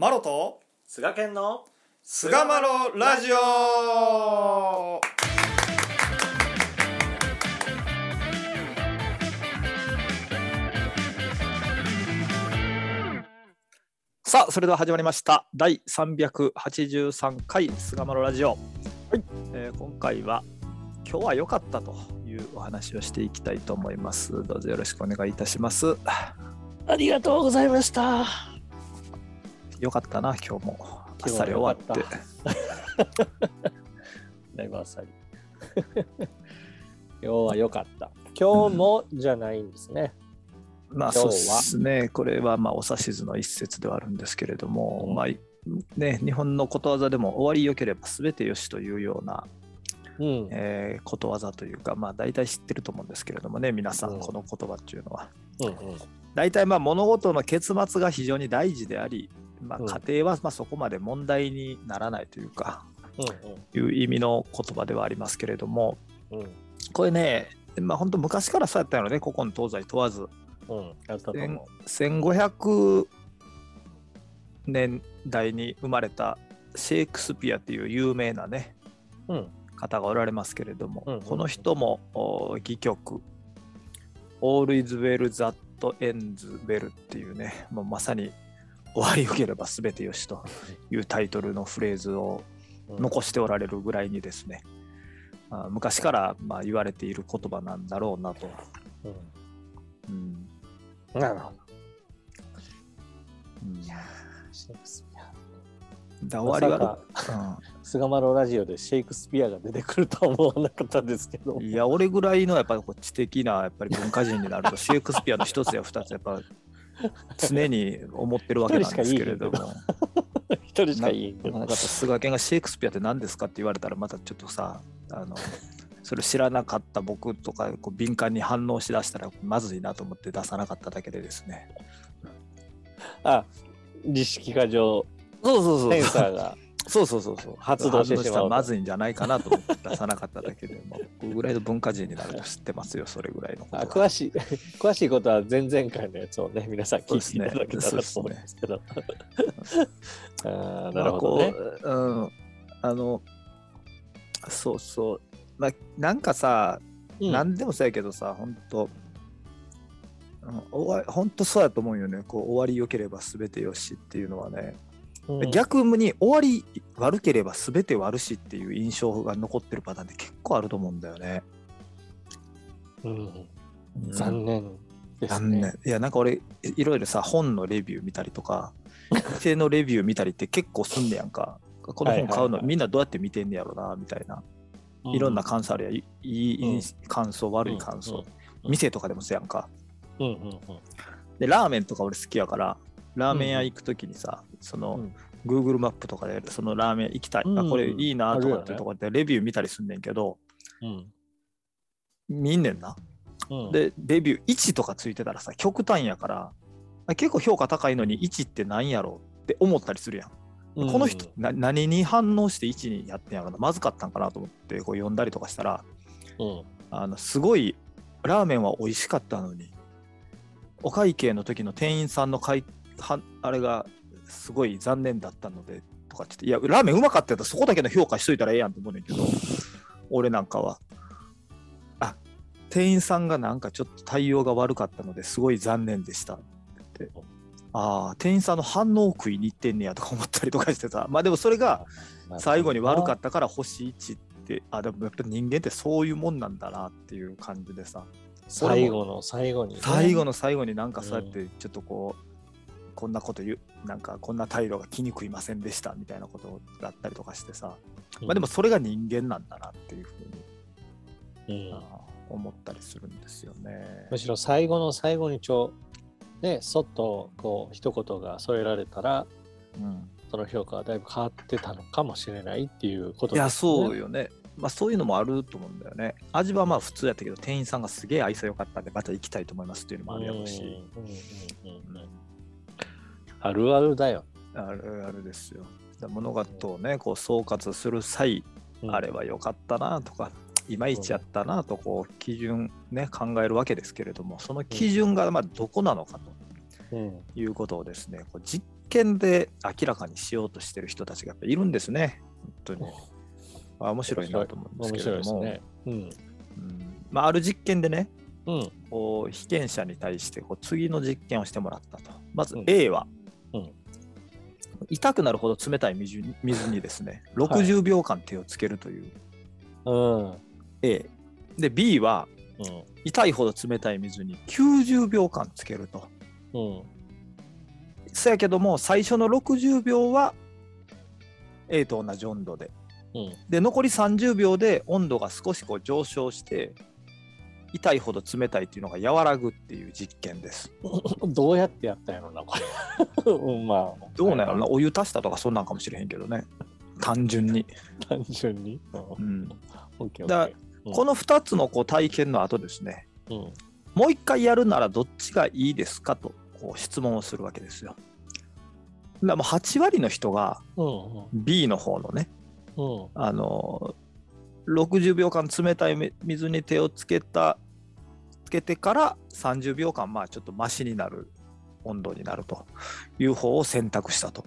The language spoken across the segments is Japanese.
マロと菅健の菅マロラジオ。さあそれでは始まりました。第383回菅マロラジオ、はい。えー今回は今日は良かったというお話をしていきたいと思います。どうぞよろしくお願いいたします。ありがとうございました良かったな今日も。あっさり終わって。だいぶあっさり。今日は良かった。今日もじゃないんですね、まあそうですね、これはまあお指図の一節ではあるんですけれども、うん。まあね、日本のことわざでも終わりよければ全てよしというような、うん。えーことわざというか、まあ大体知ってると思うんですけれどもね、皆さうんん、この言葉っていうのは。うんうん。大体まあ物事の結末が非常に大事であり、まあ、うん。家庭はまあそこまで問題にならないというか、いう意味の言葉ではありますけれども、うん。うんこれね、まあ本当昔からそうやったのね、古今東西問わず。うんやったと思1500年代に生まれたシェイクスピアっていう有名なねううん。方がおられますけれども、うんうん。この人もお戯曲「All is well that ends well」っていうねもうまさに終わりよければ全てよしというタイトルのフレーズをうん。残しておられるぐらいにですね、まあ昔からまあ言われている言葉なんだろうなと。ううん。んなるほど。うん。いやーシェイクスピア。だ終わりまはさ、うん。菅マロラジオでシェイクスピアが出てくるとは思わなかったですけど。いや、俺ぐらいのやっぱり知的なやっぱり文化人になると、シェイクスピアの一つや二つやっぱ常に思ってるわけなんですけれども、一人しかいいけど。菅健がシェイクスピアって何ですかって言われたら、またちょっとさ、あのそれ知らなかった僕とかこう敏感に反応しだしたらまずいなと思って出さなかっただけでですね。あ自識過剰そうそうそう。センサーがそうそうそうそう。発動してしまうまずいんじゃないかなと思って出さなかっただけで、まあ、僕ぐらいの文化人になると知ってますよ、それぐらいのこと詳しい 詳しいことは前々回のやつをね皆さん聞いていただけたらと思うんですけど。あーなるほどね。まあこううん、あのそうそう、まあ、なんかさ、うん。何でもそうやけどさ本当うん終わ本当そうやと思うよね。こう終わり良ければ全てよしっていうのはね、うん。逆に終わり悪ければ全て悪しっていう印象が残ってるパターンって結構あると思うんだよね。うん。残念です残ね。念。いやなんか俺いいろいろさ本のレビュー見たりとか 店のレビュー見たりって結構すんねやんか。この本買うのみんなどうやって見てんねやろなみたいな、いろんな感想あるやん。いいいうん感想悪い感想、うん。店とかでもそうやんか。うんうんうん。でラーメンとか俺好きやからラーメン屋行く時にさ、その、うん。Google マップとかでそのラーメン行きたい、うん。あこれいいなとかってあるよね。とこでレビュー見たりすんねんけどうん。見んねんな。うん。でレビュー1とかついてたらさ極端やからあ結構評価高いのに1って何やろうって思ったりするやん、うん。この人な何に反応して1にやってんやろな。まずかったんかなと思ってこう読んだりとかしたらうん。あのすごいラーメンは美味しかったのにお会計の時の店員さんのあれがすごい残念だったのでとかって言っていやラーメンうまかったやったらそこだけの評価しといたらええやんと思うねんけど俺なんかは。あ店員さんがなんかちょっと対応が悪かったのですごい残念でした。って。言ってああ店員さんの反応を食いに行ってんねやとか思ったりとかしてさまあでもそれが最後に悪かったから星1って。あでもやっぱ人間ってそういうもんなんだなっていう感じでさ。最後の最後にね、最後の最後になんかそうやってちょっとこう、こんなこと言うなんかこんな態度が気に食いませんでしたみたいなことだったりとかしてさ、まあでもそれが人間なんだなっていうふうに、うん思ったりするんですよね。むしろ最後の最後にちょねそっとこう一言が添えられたらうんその評価はだいぶ変わってたのかもしれないっていうこといやですね。そうよね。まあそういうのもあると思うんだよね。味はまあ普通やったけど店員さんがすげえ愛想良かったんでまた行きたいと思いますっていうのもあるやろうし。うんうんうんうんあるあるだよ。あるあるですよ。だ物事をねこう総括する際、うんあれは良かったなとかいまいちやったなとこう基準ね考えるわけですけれどもその基準がまあどこなのかとうんいうことをですねこうじっ験で明らかにしようとしてる人たちがやっぱいるんですね。本当に。あ面白いなと思うんですけれども、ね。うん。うんまあ、ある実験でね、うん。こう被験者に対してこう次の実験をしてもらったと。まずうん A は、うん痛くなるほど冷たい水にですね、60秒間手をつけるといううん。A。で、B はうん。痛いほど冷たい水に90秒間つけると。うん。そやけども、最初の60秒は A と同じ温度で。うん。で、残り30秒で温度が少しこう上昇して、痛いほど冷たいっていうのが和らぐっていう実験です。どうやってやったんやろな、これ。うん、まあ。どうなんやろな、お湯足したとかそんなんかもしれへんけどね。単純に。単純に？ううん。ん、オッケーオだうんこの2つのこう体験の後ですね、ー。うん。もう一回やるならどっちがいいですかとこう質問をするわけですよ。だもう8割の人がうん。B の方のね、うん。あの60秒間冷たい水に手をつけたつけてから30秒間まあちょっとマシになる温度になるという方を選択したと。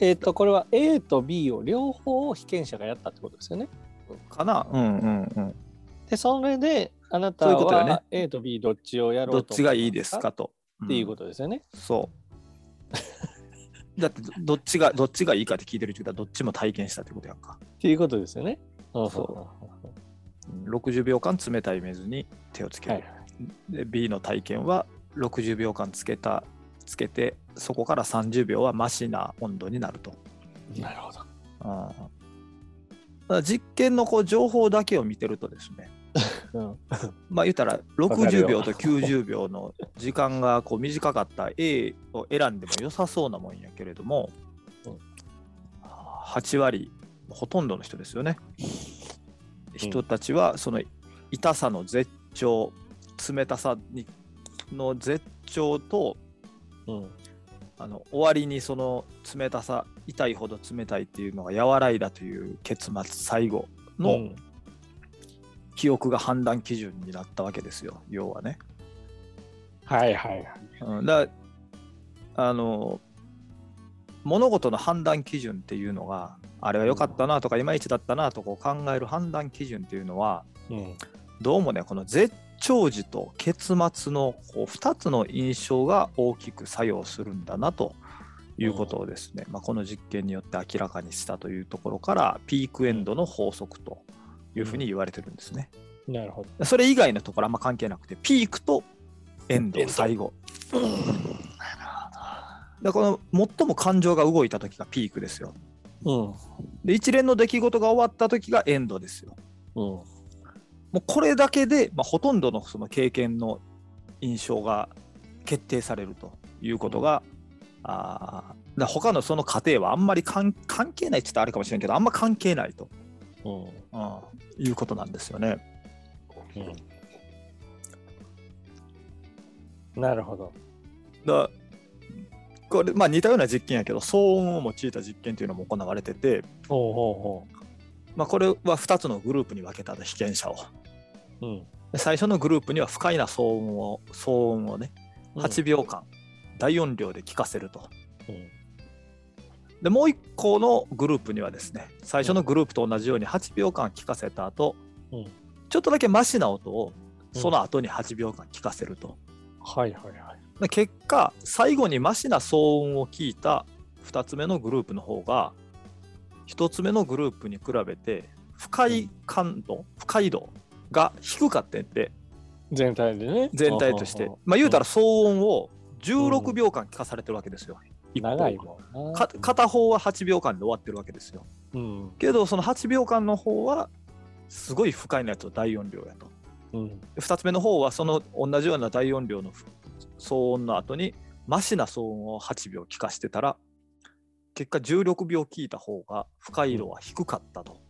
えっ、と、これは A と B を両方被験者がやったってことですよね。かな？うんうんうん。で、それで、あなたは A と B どっちをやろうとどっちがいいですかと。っていうと、ことですよね。そう。だってどっちがどっちがいいかって聞いてるってことはどっちも体験したってことやんか。っていうことですよね。そ60秒間冷たい水に手をつける。はい。で B の体験は60秒間つけたつけてそこから30秒はマシな温度になると。なるほど。あ実験のこう情報だけを見てるとですねうん。まあ言ったらかるよ。60秒と90秒の時間がこう短かった A を選んでも良さそうなもんやけれどもうん。8割ほとんどの人ですよね。人たちはその痛さの絶頂冷たさにの絶頂とうん。あの終わりにその冷たさ痛いほど冷たいっていうのが和らいだという結末最後のうん記憶が判断基準になったわけですよ要はね。はいはいはい。うん、だあの物事の判断基準っていうのがあれは良かったなとかいまいちだったなとこう考える判断基準っていうのはうん。どうもねこの絶頂時と結末のこう2つの印象が大きく作用するんだなということをですね、まあ、この実験によって明らかにしたというところからピークエンドの法則というふうに言われてるんですね。なるほど。それ以外のところあんま関係なくてピークとエンド最後。だからこの最も感情が動いた時がピークですよ。うん。で一連の出来事が終わった時がエンドですよ。うん。もうこれだけで、まあ、ほとんどのその経験の印象が決定されるということが、あーだから他のその過程はあんまり関関係ないって言ったらあれかもしれんけどあんま関係ないと、うん。うんいうことなんですよね。うん。なるほど。だこれまあ似たような実験やけど騒音を用いた実験というのも行われてて、ほうほまあ、これは2つのグループに分けたと被験者を。うほう。うん。で最初のグループには不快な騒音を騒音をね8秒間大音量で聞かせると。うん。でもう一個のグループにはですね最初のグループと同じように8秒間聞かせた後、うんちょっとだけマシな音をうんその後に8秒間聞かせると。はいはいはい。で結果最後にマシな騒音を聞いた2つ目のグループの方が1つ目のグループに比べて不快感度不快度が低かったんで全体でね。全体としてまあ言うたら騒音を16秒間聞かされてるわけですよ。長いもん片方は8秒間で終わってるわけですよ。うん。けどその8秒間の方はすごい不快なやつを大音量やと。うん。で2つ目の方はその同じような大音量の騒音の後にマシな騒音を8秒聞かしてたら結果16秒聞いた方が不快度は低かったと。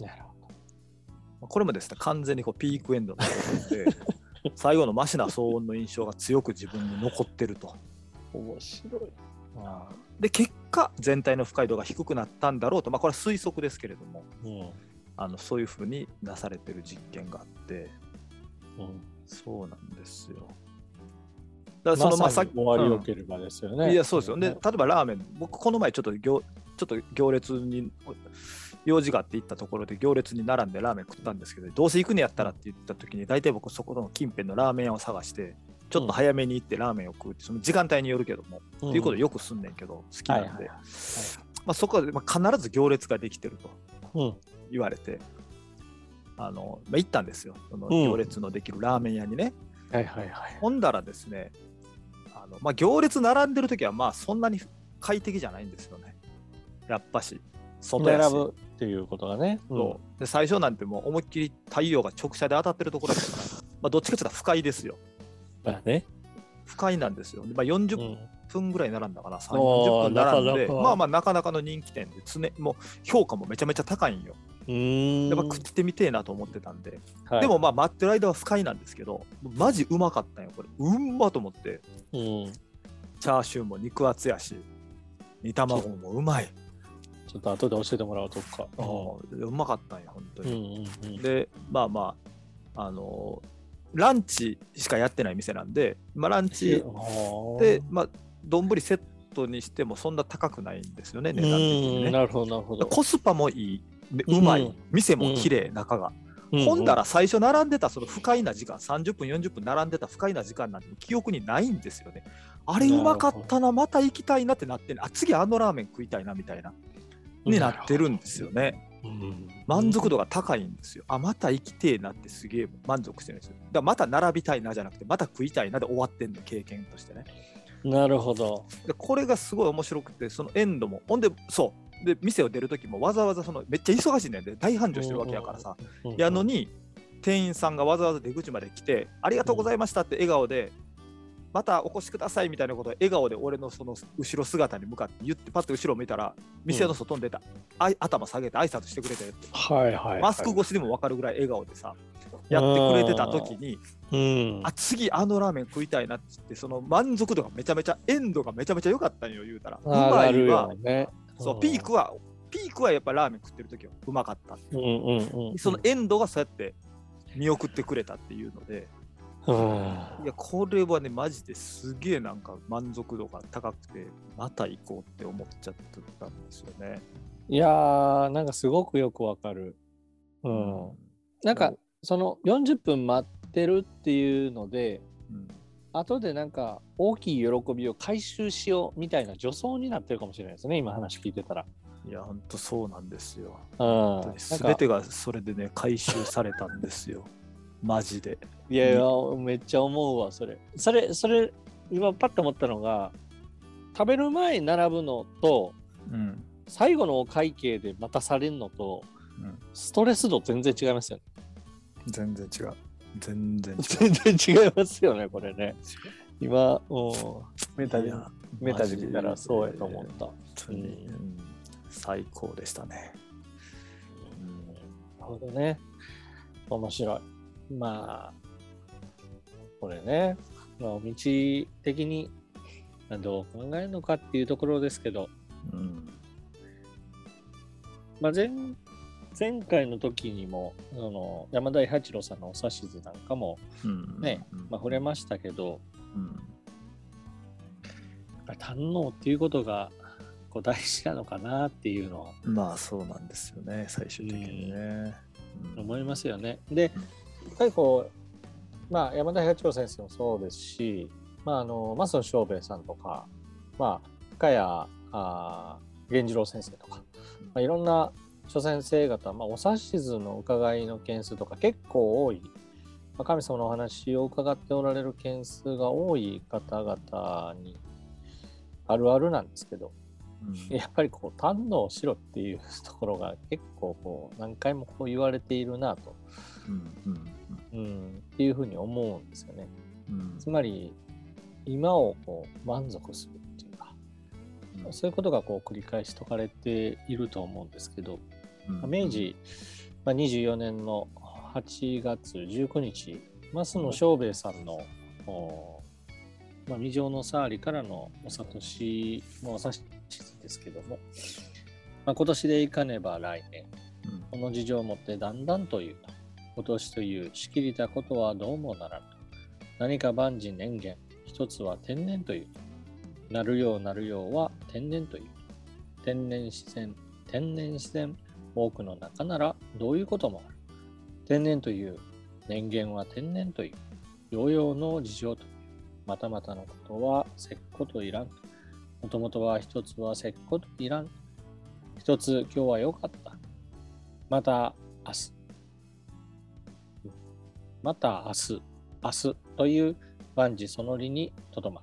なるほこれもですね完全にこうピークエンドの 最後のマシな騒音の印象が強く自分に残ってると。ど。面白い。で結果全体の不快度が低くなったんだろうと、まあ、これは推測ですけれどもうん。あのそういうふうになされてる実験があってうん。そうなんですよ。だからそのまあさっき終わりよければですよね。いやそうですよ。で、例えばラーメン、僕この前ちょっと行ちょっと行列に用事があって行ったところで行列に並んでラーメン食ったんですけど、どうせ行くねやったらって言った時に、大体僕そこの近辺のラーメン屋を探して、ちょっと早めに行ってラーメンを食うって、その時間帯によるけども、うんっていうことよくすんねんけど、好きなんで、まあ、そこで、まあ、必ず行列ができてるとうん。言われて、あのまあ、行ったんですよ、そのうん行列のできるラーメン屋にね。はいはいはい。ほんだらですね、あのまあ、行列並んでる時はまあそんなに快適じゃないんですよね。やっぱし、外やし並ぶっていうことがね。そうで最初なんてもう思いっきり太陽が直射で当たってるところだから、まあ、どっちかというと不快ですよ。うん。まあね。不快なんですよ。でまあ、40うん分ぐらい並んだかな、3、おー40分並んで、まあまあなかなかの人気店で常、もう評価もめちゃめちゃ高いんよ。うーん。やっぱ食ってみてえなと思ってたんで、はいでも、まあ待ってる間は不快なんですけど、マジうまかったんよ、これ。うんまと思って、うん。チャーシューも肉厚やし、煮卵もうまい。ちょっと後で教えてもらおうとか。うんうまかったんよ、本当うんに。うんうん。で、まあまあ、あのランチしかやってない店なんで、まあ、ランチで、まあ、丼セットにしてもそんな高くないんですよね、値段的にね。うんなるほどなるほど。コスパもいい、でうまい、うん店も綺麗、中が。うんほんだら最初並んでたその不快な時間、30分、40分並んでた不快な時間なんて記憶にないんですよね。あれうまかったな、また行きたいなってなってんあ、次あのラーメン食いたいなみたいな、になってるんですよね。うん満足度が高いんですよ。あ、また生きてえなってすげえ満足してるんですよ。だからまた並びたいなじゃなくて、また食いたいなで終わってんの、経験としてね。なるほど。でこれがすごい面白くて、そのエンドも、ほんで、そう、で、店を出るときもわざわざその、めっちゃ忙しいねんで、大繁盛してるわけやからさ、うん。やのに、店員さんがわざわざ出口まで来て、ありがとうございましたって笑顔で、またお越しくださいみたいなことを笑顔で俺のその後ろ姿に向かって言って、パッと後ろ見たら、店の外に出た、あい頭下げて挨拶してくれてって。はいはいはい。マスク越しでも分かるぐらい笑顔でさ、やってくれてた時に、うん。あ、次あのラーメン食いたいなって言って、その満足度がめちゃめちゃ、エンドがめちゃめちゃ良かったんよ、言うたら。うまいね。そう、ピークは、ピークはやっぱラーメン食ってる時はうまかった。うんうんうん。そのエンドがそうやって見送ってくれたっていうので、うん。いや、これはね、マジですげえなんか満足度が高くて、また行こうって思っちゃってたんですよね。いやー、なんかすごくよくわかる。うん。なんか、その40分待ってるっていうので、うん後でなんか大きい喜びを回収しようみたいな助走になってるかもしれないですね、今話聞いてたら。いや、ほんとそうなんですよ。うん。すべてがそれでね、回収されたんですよ。マジで。いやいや、めっちゃ思うわ、それ。それ、それ、今パッと思ったのが、食べる前に並ぶのと、うん。最後のお会計で待たされるのと、うんストレス度全然違いますよね。全然違う。全然違う。全然違いますよね、これね。今、うん、メタでメタで見たらそうやと思った。うん最高でしたね。なるほどね。面白い。まあ、これね、まあ、お道的にどう考えるのかっていうところですけど、うん。まあ、前前回の時にもあの山田八郎さんのお指図なんかもうん。ね、うん。まあ、触れましたけど、うん。堪能っていうことがこう大事なのかなっていうのは。まあそうなんですよね、最終的にね。うん。思いますよね。でうん、やっぱりこう、まあ、山田八郎先生もそうですし、まあ、あの増野翔兵衛さんとか、まあ、深谷あー源次郎先生とか、まあ、いろんな諸先生方、まあ、お指図の伺いの件数とか結構多い、まあ、神様のお話を伺っておられる件数が多い方々にあるあるなんですけど、うん。やっぱりこう堪能しろっていうところが結構こう何回もこう言われているなと、っていうふうに思うんですよね。うん。つまり今をこう満足するっていうか、うん。そういうことがこう繰り返し説かれていると思うんですけど、うん。明治、まあ、24年の8月19日増野翔兵衛さんの、おまあ、未城のサーリからのお諭しのお指図ですけども、まあ、今年でいかねば来年うん。この事情をもってだんだんという今年というしきりたことはどうもならぬ何か万事年限一つは天然という。なるようなるようは天然という。天然自然、天然自然、多くの中ならどういうこともある。天然という。人間は天然という。療養の事情という。またまたのことはせっこといらん。もともとは一つはせっこといらん。一つ今日は良かった。また明日。また明日。明日という万事その理にとどま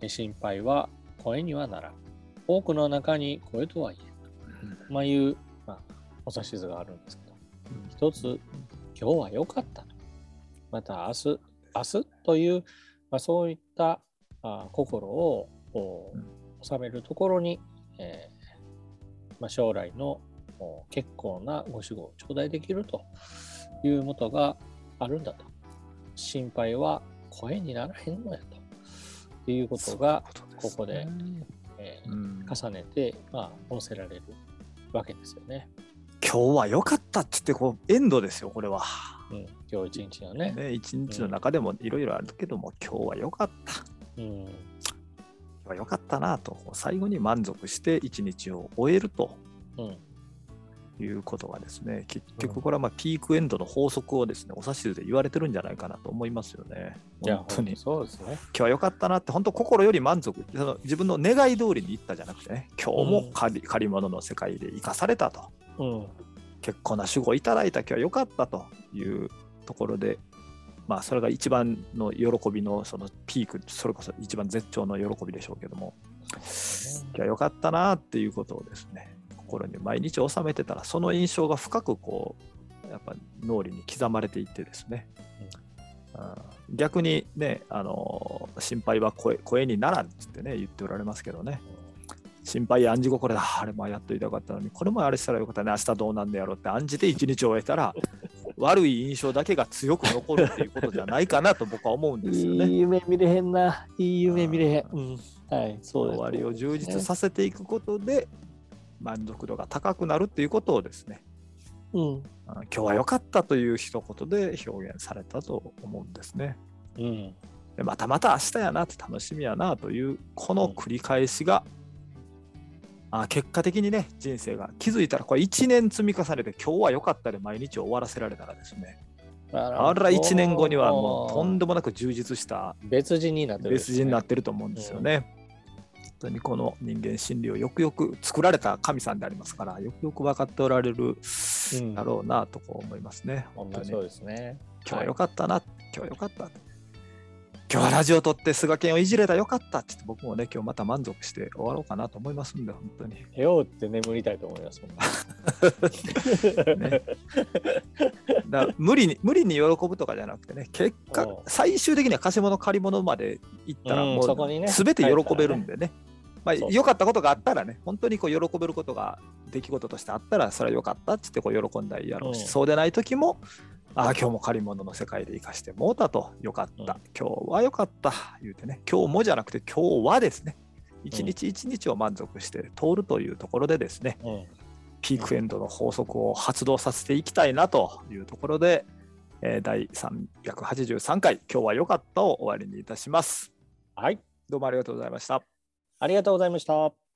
る。心配は声にはならん。多くの中に声とは言えんと。まあいう、まあ、お指図があるんですけど、一つ今日は良かったと。また明日、明日という、まあ、そういったあ心を収めるところに、えーまあ、将来の結構なご守護を頂戴できるというもとがあるんだと。心配は声にならへんのやということがここで、えーうん重ねて、まあ、載せられるわけですよね。今日は良かったって言ってこうエンドですよこれは。うん、今日一日のね。ね、一日の中でもいろいろあるけども、今日は良かった。うん、今日は良かったなと、最後に満足して一日を終えるとうん、いうことがですね、結局これはまあピークエンドの法則をですね、お指図で言われてるんじゃないかなと思いますよね。本当に。今そうですね。日は良かったなって、本当心より満足、その自分の願い通りにいったじゃなくてね、今日も借り借り物の世界で生かされたと。うん、結構な守護をいただいた今日は良かったというところで、まあ、それが一番の喜びのそのピーク、それこそ一番絶頂の喜びでしょうけども、今日は良かったなっていうことをですね、心に毎日収めてたら、その印象が深くこう、やっぱ脳裏に刻まれていってですね、うん逆にね、あの心配は声声にならんっつってね、言っておられますけどね、心配暗示心だ、あれもやっといたかったのに、これもあれしたらよかったね、明日どうなんだやろうって暗示で一日を終えたら、悪い印象だけが強く残るっていうことじゃないかなと僕は思うんですよね。いい夢見れへんな。いい夢見れへん。うん、はい、そうです。終わりを充実させていくことで、満足度が高くなるっていうことをですね、うん、うん今日は良かったという一言で表現されたと思うんですね。うん、でまたまた明日やなって楽しみやなというこの繰り返しが、あ結果的にね人生が気づいたらこれ1年積み重ねて今日は良かったで毎日を終わらせられたらですね。あら1年後にはもうとんでもなく充実した別人になってる、別人になってると思うんですよね。本当にこの人間心理をよくよく作られた神さんでありますからよくよく分かっておられるうんだろうなとこう思いますね。本当にそうですね。今日は良かったな、今日は良かった。今日はラジオ撮って菅健をいじれたよかったって言って僕もね今日また満足して終わろうかなと思いますんで本当に。部屋をって眠りたいと思いますもん。ねだ無理に無理に喜ぶとかじゃなくてね結果うん最終的には貸し物借り物まで行ったらうんもそこにねう全て喜べるんでね。まあ良かったことがあったらね本当にこう喜べることが出来事としてあったらそれは良かったっつってこう喜んだりやろうし、うん。そうでない時もああ今日も借り物の世界で生かしてもうたとよかった、うん。今日は良かった言うてね。今日もじゃなくて今日はですね。一日一日を満足して通るというところでですね、うん、ピークエンドの法則を発動させていきたいなというところで、えー第383回今日は良かったを終わりにいたします。はい、どうもありがとうございました。ありがとうございました。